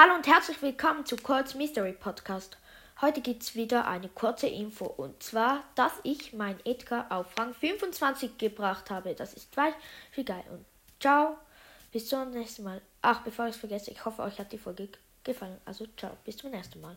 Hallo und herzlich willkommen zu Kurz Mystery Podcast. Heute gibt es wieder eine kurze Info und zwar, dass ich mein Edgar auf Rang 25 gebracht habe. Das ist gleich viel geil und ciao, bis zum nächsten Mal. Ach, bevor ich es vergesse, ich hoffe, euch hat die Folge gefallen. Also ciao, bis zum nächsten Mal.